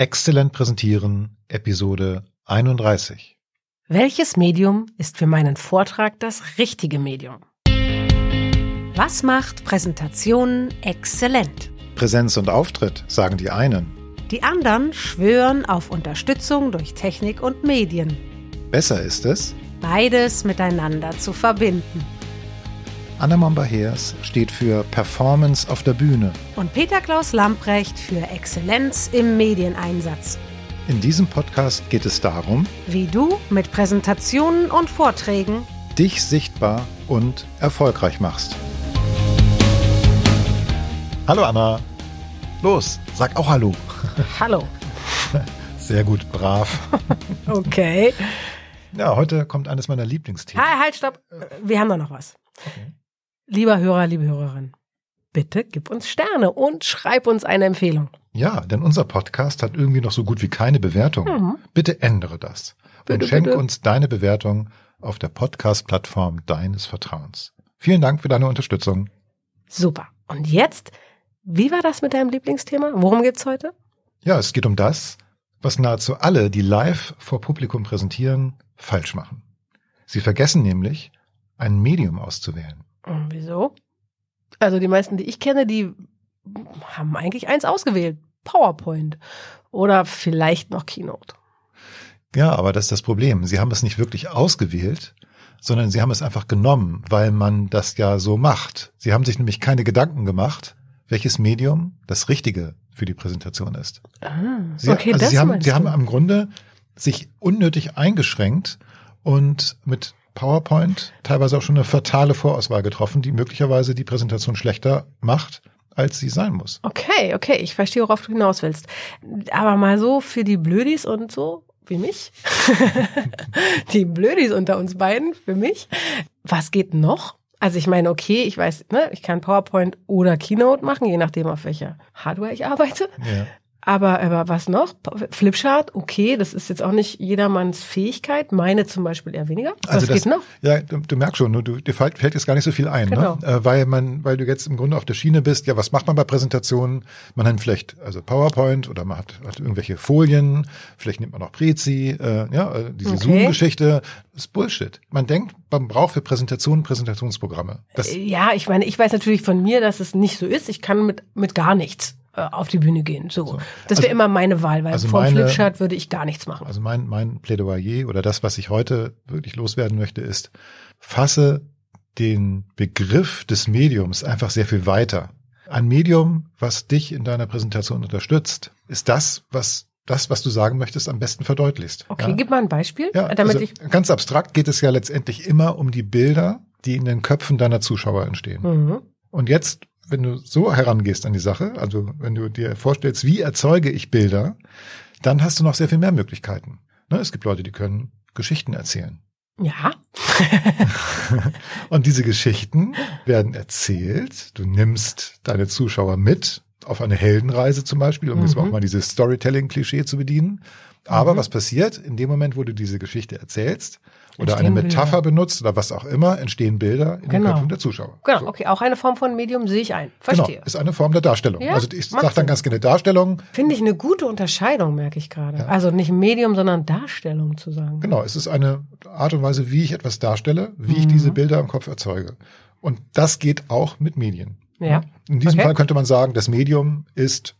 Exzellent präsentieren, Episode 31. Welches Medium ist für meinen Vortrag das richtige Medium? Was macht Präsentationen exzellent? Präsenz und Auftritt, sagen die einen. Die anderen schwören auf Unterstützung durch Technik und Medien. Besser ist es, Beides miteinander zu verbinden. Anna Momba-Heers steht für Performance auf der Bühne. Und Peter Klaus Lamprecht für Exzellenz im Medieneinsatz. In diesem Podcast geht es darum, Wie du mit Präsentationen und Vorträgen dich sichtbar und erfolgreich machst. Hallo Anna. Los, sag auch Hallo. Hallo. Sehr gut, brav. Okay. Ja, heute kommt eines meiner Lieblingsthemen. Halt, halt, stopp. Wir haben da noch was. Lieber Hörer, liebe Hörerin, bitte gib uns Sterne und schreib uns eine Empfehlung. Ja, denn unser Podcast hat irgendwie noch so gut wie keine Bewertung. Mhm. Bitte ändere das Bitte, und schenk uns deine Bewertung auf der Podcast-Plattform deines Vertrauens. Vielen Dank für deine Unterstützung. Super. Und jetzt, wie war das mit deinem Lieblingsthema? Worum geht's heute? Ja, es geht um das, was nahezu alle, die live vor Publikum präsentieren, falsch machen. Sie vergessen nämlich, ein Medium auszuwählen. Und wieso? Also die meisten, die ich kenne, die haben eigentlich eins ausgewählt. PowerPoint. Oder vielleicht noch Keynote. Ja, aber das ist das Problem. Sie haben es nicht wirklich ausgewählt, sondern sie haben es einfach genommen, weil man das ja so macht. Sie haben sich nämlich keine Gedanken gemacht, welches Medium das Richtige für die Präsentation ist. Ah, Sie, okay, also das sie haben, sie haben am Grunde sich unnötig eingeschränkt und mit PowerPoint teilweise auch schon eine fatale Vorauswahl getroffen, die möglicherweise die Präsentation schlechter macht, als sie sein muss. Okay, okay, ich verstehe, worauf du hinaus willst. Aber mal so für die Blödis und so, wie mich, die Blödis unter uns beiden, für mich, was geht noch? Also ich meine, okay, ich weiß, ne, ich kann PowerPoint oder Keynote machen, je nachdem, auf welcher Hardware ich arbeite. Ja. Aber, aber was noch? Flipchart, okay, das ist jetzt auch nicht jedermanns Fähigkeit. Meine zum Beispiel eher weniger. Was Also das, geht noch? Ja, du, du merkst schon, du, du, dir fällt, fällt jetzt gar nicht so viel ein, Genau. ne? äh, weil man, weil du jetzt im Grunde auf der Schiene bist. Ja, was macht man bei Präsentationen? Man hat vielleicht also PowerPoint oder man hat, hat irgendwelche Folien, vielleicht nimmt man auch Prezi, äh, ja, äh, diese Okay. Zoom-Geschichte. Das ist Bullshit. Man denkt, man braucht für Präsentationen Präsentationsprogramme. Das, Ja, ich meine, ich weiß natürlich von mir, dass es nicht so ist. Ich kann mit, mit gar nichts auf die Bühne gehen. So. Das wäre Also- immer meine Wahl, weil also vom meine- Flipchart würde ich gar nichts machen. Also mein, mein Plädoyer oder das, was ich heute wirklich loswerden möchte, ist, fasse den Begriff des Mediums einfach sehr viel weiter. Ein Medium, was dich in deiner Präsentation unterstützt, ist das, was das, was du sagen möchtest, am besten verdeutlichst. Okay, ja? gib mal ein Beispiel, ja, damit also ich. ganz abstrakt geht es ja letztendlich immer um die Bilder, die in den Köpfen deiner Zuschauer entstehen. Mhm. Und jetzt, wenn du so herangehst an die Sache, also wenn du dir vorstellst, wie erzeuge ich Bilder, dann hast du noch sehr viel mehr Möglichkeiten. Ne, es gibt Leute, die können Geschichten erzählen. Ja. Und diese Geschichten werden erzählt. Du nimmst deine Zuschauer mit auf eine Heldenreise zum Beispiel, um jetzt Mhm. auch mal dieses Storytelling-Klischee zu bedienen. Aber Mhm. was passiert in dem Moment, wo du diese Geschichte erzählst oder eine Metapher Bilder. benutzt oder was auch immer, entstehen Bilder in den Genau. Köpfen der Zuschauer. Genau, So. okay, auch eine Form von Medium sehe ich ein. Verstehe. Genau, ist eine Form der Darstellung. Ja, also ich sage dann ganz gerne Darstellung. Finde ich eine gute Unterscheidung, merke ich gerade. Also nicht Medium, sondern Darstellung zu sagen. Genau, es ist eine Art und Weise, wie ich etwas darstelle, wie ich Mhm. diese Bilder im Kopf erzeuge. Und das geht auch mit Medien. Ja. In diesem Okay. Fall könnte man sagen, das Medium ist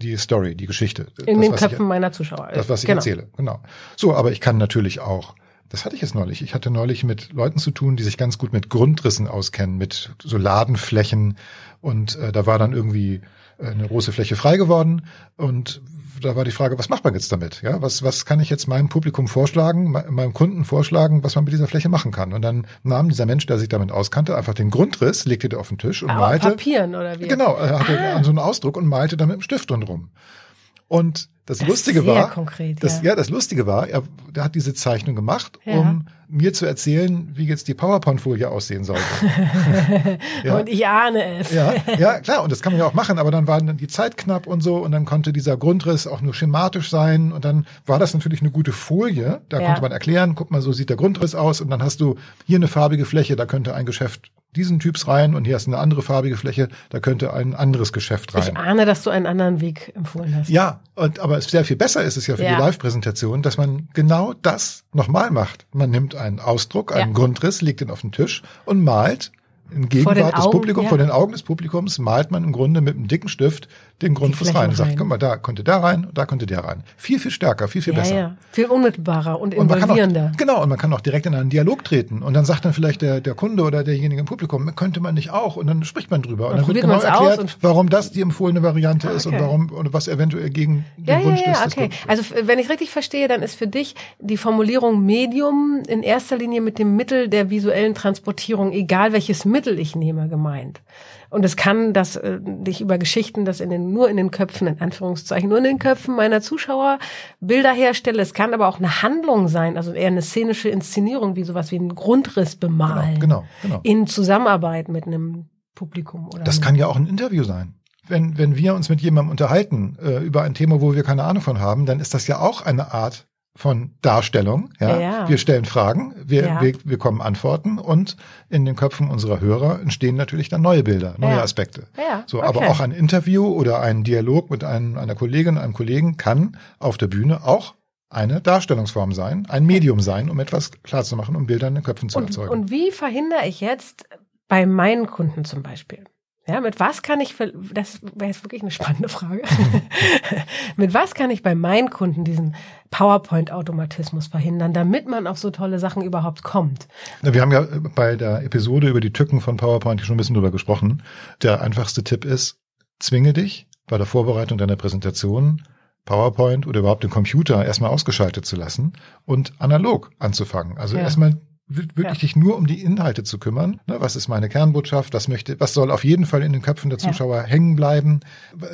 die Story, die Geschichte. In das, den Köpfen ich, meiner Zuschauer. Das, was ich genau. erzähle. Genau. So, aber ich kann natürlich auch, das hatte ich jetzt neulich, ich hatte neulich mit Leuten zu tun, die sich ganz gut mit Grundrissen auskennen, mit so Ladenflächen und äh, da war dann irgendwie äh, eine große Fläche frei geworden und da war die Frage, was macht man jetzt damit? Ja, was, was kann ich jetzt meinem Publikum vorschlagen, me- meinem Kunden vorschlagen, was man mit dieser Fläche machen kann? Und dann nahm dieser Mensch, der sich damit auskannte, einfach den Grundriss, legte den auf den Tisch und Aber malte. Papieren oder wie? Genau, er hatte Ah. so einen Ausdruck und malte da mit dem Stift drum. Und das, Das Lustige war, konkret, das, ja. ja. das Lustige war, er, der hat diese Zeichnung gemacht, Ja. um mir zu erzählen, wie jetzt die PowerPoint-Folie aussehen sollte. ja. Und ich ahne es. Ja, ja, klar, und das kann man ja auch machen, aber dann war dann die Zeit knapp und so und dann konnte dieser Grundriss auch nur schematisch sein und dann war das natürlich eine gute Folie, da konnte man erklären, guck mal, so sieht der Grundriss aus und dann hast du hier eine farbige Fläche, da könnte ein Geschäft diesen Typs rein und hier ist eine andere farbige Fläche, da könnte ein anderes Geschäft rein. Ich ahne, dass du einen anderen Weg empfohlen hast. Ja, und, aber sehr viel besser ist es ja für Ja. die Live-Präsentation, dass man genau das nochmal macht. Man nimmt einen Ausdruck, einen Ja. Grundriss, legt ihn auf den Tisch und malt in den Gegenwart des Augen, Publikums, ja. vor den Augen des Publikums, malt man im Grunde mit einem dicken Stift den Grundriss rein und sagt, guck mal, da konnte der rein und da konnte der rein. Viel, viel stärker, viel, viel ja, besser. ja. Viel unmittelbarer und Und involvierender. auch, genau, und man kann auch direkt in einen Dialog treten. Und dann sagt dann vielleicht der, der Kunde oder derjenige im Publikum, könnte man nicht auch? Und dann spricht man drüber. Und, dann wird probiert genau man's aus erklärt, und- warum das die empfohlene Variante ist und okay. warum, oder was eventuell gegen den Ja, ja, Wunsch ja, des okay. Also wenn ich richtig verstehe, dann ist für dich die Formulierung Medium in erster Linie mit dem Mittel der visuellen Transportierung, egal welches Mittel ich nehme, gemeint. Und es kann, dass äh, ich über Geschichten, das in den, nur in den Köpfen, in Anführungszeichen, nur in den Köpfen meiner Zuschauer Bilder herstelle. Es kann aber auch eine Handlung sein, also eher eine szenische Inszenierung, wie sowas wie einen Grundriss bemalen. Genau, genau. In Zusammenarbeit mit einem Publikum oder Das kann ja auch ein Interview sein. Wenn, wenn wir uns mit jemandem unterhalten äh, über ein Thema, wo wir keine Ahnung von haben, dann ist das ja auch eine Art von Darstellung. Ja? Ja. Wir stellen Fragen, wir, Ja. wir, wir kommen Antworten und in den Köpfen unserer Hörer entstehen natürlich dann neue Bilder, neue Ja. Aspekte. Ja, So, okay. aber auch ein Interview oder ein Dialog mit einem, einer Kollegin, einem Kollegen kann auf der Bühne auch eine Darstellungsform sein, ein Medium sein, um etwas klarzumachen, um Bilder in den Köpfen zu Und, erzeugen. und wie verhindere ich jetzt bei meinen Kunden zum Beispiel? Ja, mit was kann ich, das wäre jetzt wirklich eine spannende Frage. mit was kann ich bei meinen Kunden diesen PowerPoint-Automatismus verhindern, damit man auf so tolle Sachen überhaupt kommt? Wir haben ja bei der Episode über die Tücken von PowerPoint schon ein bisschen drüber gesprochen. Der einfachste Tipp ist, zwinge dich bei der Vorbereitung deiner Präsentation PowerPoint oder überhaupt den Computer erstmal ausgeschaltet zu lassen und analog anzufangen. Also Ja. erstmal wirklich Ja. dich nur um die Inhalte zu kümmern. Ne, was ist meine Kernbotschaft? Was möchte, was soll auf jeden Fall in den Köpfen der Ja. Zuschauer hängen bleiben?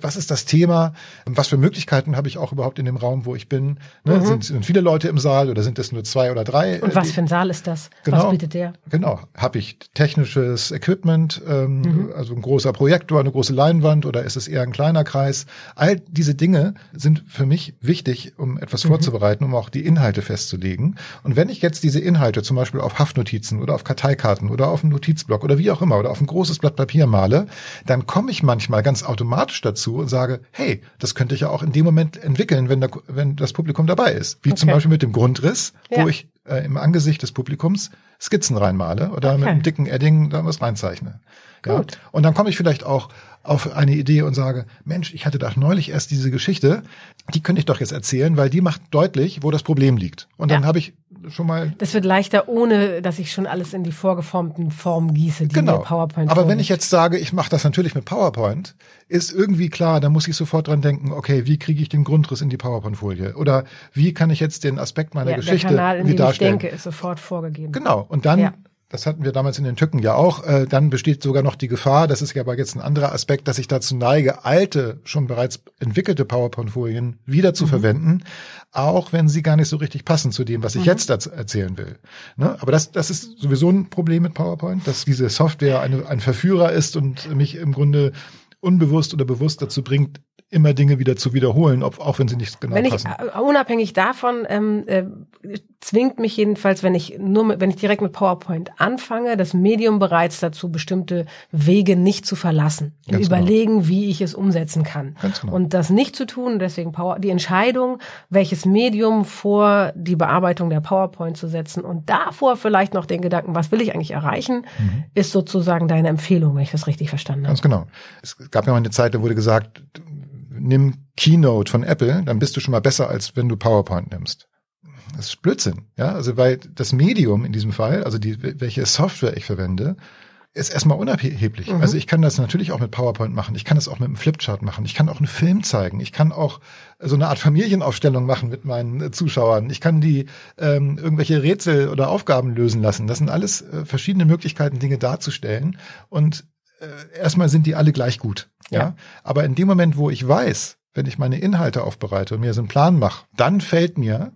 Was ist das Thema? Was für Möglichkeiten habe ich auch überhaupt in dem Raum, wo ich bin? Ne, Mhm. sind, sind viele Leute im Saal oder sind es nur zwei oder drei? Und äh, was die- für ein Saal ist das? Genau. Was bietet der? Genau. Habe ich technisches Equipment, ähm, Mhm. also ein großer Projektor, eine große Leinwand oder ist es eher ein kleiner Kreis? All diese Dinge sind für mich wichtig, um etwas Mhm. vorzubereiten, um auch die Inhalte festzulegen. Und wenn ich jetzt diese Inhalte zum Beispiel auf Haftnotizen oder auf Karteikarten oder auf einen Notizblock oder wie auch immer oder auf ein großes Blatt Papier male, dann komme ich manchmal ganz automatisch dazu und sage, hey, das könnte ich ja auch in dem Moment entwickeln, wenn, der, wenn das Publikum dabei ist. Wie zum Okay. Beispiel mit dem Grundriss, Ja. wo ich äh, im Angesicht des Publikums Skizzen reinmale oder mit Okay. einem dicken Edding da was reinzeichne. Ja? Gut. Und dann komme ich vielleicht auch auf eine Idee und sage, Mensch, ich hatte da neulich erst diese Geschichte, die könnte ich doch jetzt erzählen, weil die macht deutlich, wo das Problem liegt. Und dann Ja. habe ich schon mal Das wird leichter, ohne dass ich schon alles in die vorgeformten Formen gieße, die Genau. PowerPoint Aber wenn ich jetzt sage, ich mache das natürlich mit PowerPoint, ist irgendwie klar, da muss ich sofort dran denken, okay, wie kriege ich den Grundriss in die PowerPoint-Folie? Oder wie kann ich jetzt den Aspekt meiner ja, Geschichte der Kanal, in wie dem ich darstellen? denke, ist sofort vorgegeben. Genau. Und dann, Ja. das hatten wir damals in den Tücken ja auch, äh, dann besteht sogar noch die Gefahr, das ist ja aber jetzt ein anderer Aspekt, dass ich dazu neige, alte, schon bereits entwickelte PowerPoint-Folien wieder Mhm. zu verwenden, auch wenn sie gar nicht so richtig passen zu dem, was Mhm. ich jetzt erz- erzählen will. Ne? Aber das, das ist sowieso ein Problem mit PowerPoint, dass diese Software eine, ein Verführer ist und mich im Grunde unbewusst oder bewusst dazu bringt, immer Dinge wieder zu wiederholen, ob, auch wenn sie nicht genau wenn ich passen. äh, unabhängig davon ähm, äh, zwingt mich jedenfalls, wenn ich nur mit, wenn ich direkt mit PowerPoint anfange, das Medium bereits dazu bestimmte Wege nicht zu verlassen, Ganz genau. überlegen, wie ich es umsetzen kann Ganz genau. und das nicht zu tun. Deswegen Power, die Entscheidung, welches Medium vor die Bearbeitung der PowerPoint zu setzen und davor vielleicht noch den Gedanken, was will ich eigentlich erreichen, Mhm. ist sozusagen deine Empfehlung, wenn ich das richtig verstanden habe. Ganz genau. Es gab ja mal eine Zeit, da wurde gesagt, nimm Keynote von Apple, dann bist du schon mal besser, als wenn du PowerPoint nimmst. Das ist Blödsinn, ja. Also weil das Medium in diesem Fall, also die, welche Software ich verwende, ist erstmal unerheblich. Mhm. Also ich kann das natürlich auch mit PowerPoint machen. Ich kann das auch mit einem Flipchart machen. Ich kann auch einen Film zeigen. Ich kann auch so eine Art Familienaufstellung machen mit meinen äh, Zuschauern. Ich kann die ähm, irgendwelche Rätsel oder Aufgaben lösen lassen. Das sind alles äh, verschiedene Möglichkeiten, Dinge darzustellen. Und äh, erstmal sind die alle gleich gut. Ja. Ja. Aber in dem Moment, wo ich weiß, wenn ich meine Inhalte aufbereite und mir so einen Plan mache, dann fällt mir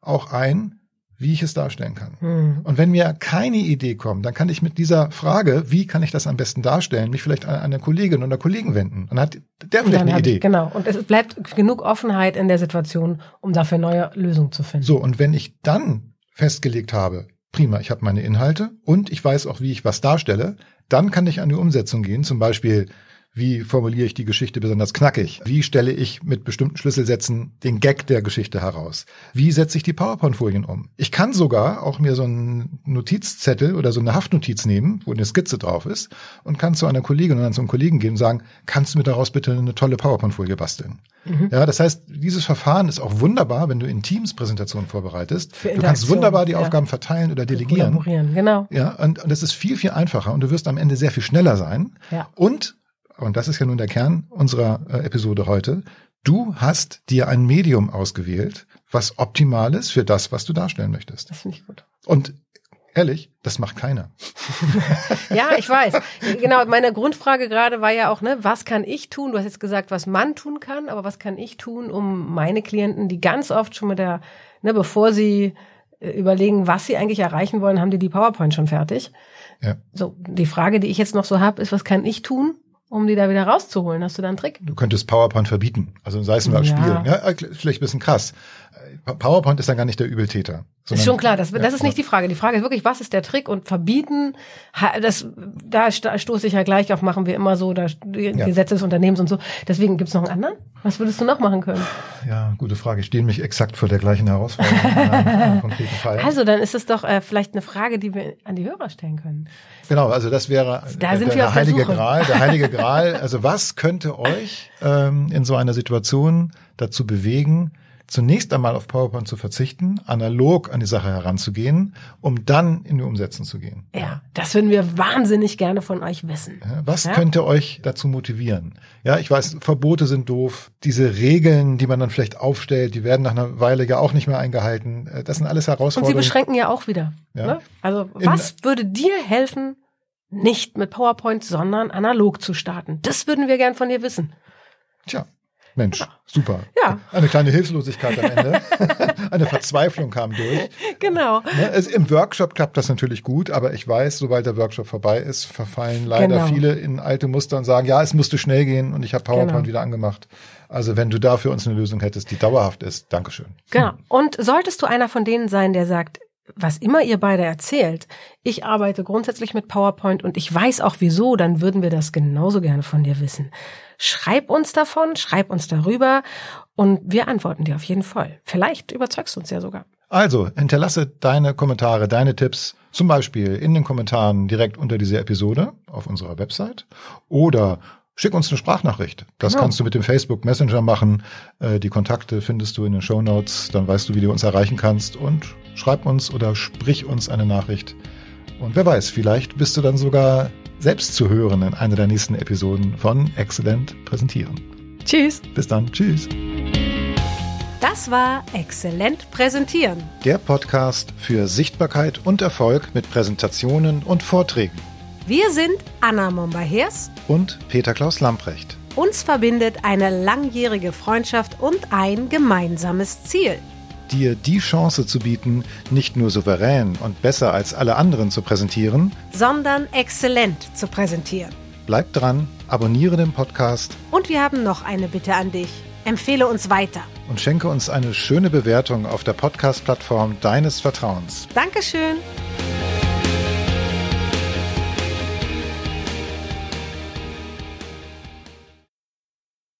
auch ein, wie ich es darstellen kann. Hm. Und wenn mir keine Idee kommt, dann kann ich mit dieser Frage, wie kann ich das am besten darstellen, mich vielleicht an eine Kollegin oder Kollegen wenden. Und hat der vielleicht eine Idee. ich, genau. Und es bleibt genug Offenheit in der Situation, um dafür neue Lösungen zu finden. So, und wenn ich dann festgelegt habe, prima, ich habe meine Inhalte und ich weiß auch, wie ich was darstelle. Dann kann ich an die Umsetzung gehen, zum Beispiel wie formuliere ich die Geschichte besonders knackig? Wie stelle ich mit bestimmten Schlüsselsätzen den Gag der Geschichte heraus? Wie setze ich die PowerPoint-Folien um? Ich kann sogar auch mir so einen Notizzettel oder so eine Haftnotiz nehmen, wo eine Skizze drauf ist und kann zu einer Kollegin oder zu einem Kollegen gehen und sagen, kannst du mir daraus bitte eine tolle PowerPoint-Folie basteln? Mhm. Ja, das heißt, dieses Verfahren ist auch wunderbar, wenn du in Teams Präsentationen vorbereitest. Du kannst wunderbar die ja. Aufgaben verteilen oder delegieren. Genau. Ja, und, und das ist viel, viel einfacher und du wirst am Ende sehr viel schneller sein. Ja. Und und das ist ja nun der Kern unserer äh, Episode heute, du hast dir ein Medium ausgewählt, was optimal ist für das, was du darstellen möchtest. Das finde ich gut. Und ehrlich, das macht keiner. ja, ich weiß. Genau, meine Grundfrage gerade war ja auch, ne, was kann ich tun? Du hast jetzt gesagt, was man tun kann, aber was kann ich tun, um meine Klienten, die ganz oft schon mit der, ne, bevor sie äh, überlegen, was sie eigentlich erreichen wollen, haben die die PowerPoint schon fertig. Ja. So, die Frage, die ich jetzt noch so habe, ist, was kann ich tun, um die da wieder rauszuholen? Hast du da einen Trick? Du könntest PowerPoint verbieten. Also sei es nur als ja. Spiel. Ja, äh, vielleicht ein bisschen krass. PowerPoint ist dann gar nicht der Übeltäter. Ist schon klar, das, das ist nicht die Frage. Die Frage ist wirklich, was ist der Trick und verbieten, das, da stoße ich ja gleich auf, machen wir immer so, da ja. Gesetze des Unternehmens und so. Deswegen gibt's noch einen anderen? Was würdest du noch machen können? Ja, gute Frage. Ich stehe mich exakt vor der gleichen Herausforderung. Also, dann ist es doch äh, vielleicht eine Frage, die wir an die Hörer stellen können. Genau, also das wäre da der, der heilige Gral, der heilige Gral. Also was könnte euch ähm, in so einer Situation dazu bewegen, zunächst einmal auf PowerPoint zu verzichten, analog an die Sache heranzugehen, um dann in die Umsetzung zu gehen. Ja, das würden wir wahnsinnig gerne von euch wissen. Was ja? könnte euch dazu motivieren? Ja, ich weiß, Verbote sind doof. Diese Regeln, die man dann vielleicht aufstellt, die werden nach einer Weile ja auch nicht mehr eingehalten. Äh, das sind alles Herausforderungen. Und sie beschränken ja auch wieder. Ja. Ne? Also was in, würde dir helfen, nicht mit PowerPoint, sondern analog zu starten? Das würden wir gern von dir wissen. Tja, Mensch, super. Ja. Eine kleine Hilflosigkeit am Ende. Eine Verzweiflung kam durch. Genau. Es, Im Workshop klappt das natürlich gut, aber ich weiß, sobald der Workshop vorbei ist, verfallen leider genau. viele in alte Muster und sagen, ja, es musste schnell gehen und ich habe PowerPoint genau. wieder angemacht. Also wenn du dafür uns eine Lösung hättest, die dauerhaft ist, Dankeschön. Genau. Und solltest du einer von denen sein, der sagt, was immer ihr beide erzählt, ich arbeite grundsätzlich mit PowerPoint und ich weiß auch wieso, dann würden wir das genauso gerne von dir wissen. Schreib uns davon, schreib uns darüber und wir antworten dir auf jeden Fall. Vielleicht überzeugst du uns ja sogar. Also, hinterlasse deine Kommentare, deine Tipps, zum Beispiel in den Kommentaren direkt unter dieser Episode auf unserer Website oder schick uns eine Sprachnachricht. Das genau. kannst du mit dem Facebook Messenger machen. Äh, die Kontakte findest du in den Show Notes. Dann weißt du, wie du uns erreichen kannst und schreib uns oder sprich uns eine Nachricht. Und wer weiß, vielleicht bist du dann sogar selbst zu hören in einer der nächsten Episoden von Exzellent Präsentieren. Tschüss. Bis dann. Tschüss. Das war Exzellent Präsentieren. Der Podcast für Sichtbarkeit und Erfolg mit Präsentationen und Vorträgen. Wir sind Anna Momba-Hers und Peter Klaus Lamprecht. Uns verbindet eine langjährige Freundschaft und ein gemeinsames Ziel dir die Chance zu bieten, nicht nur souverän und besser als alle anderen zu präsentieren, sondern exzellent zu präsentieren. Bleib dran, abonniere den Podcast. Und wir haben noch eine Bitte an dich. Empfehle uns weiter. Und schenke uns eine schöne Bewertung auf der Podcast-Plattform deines Vertrauens. Dankeschön.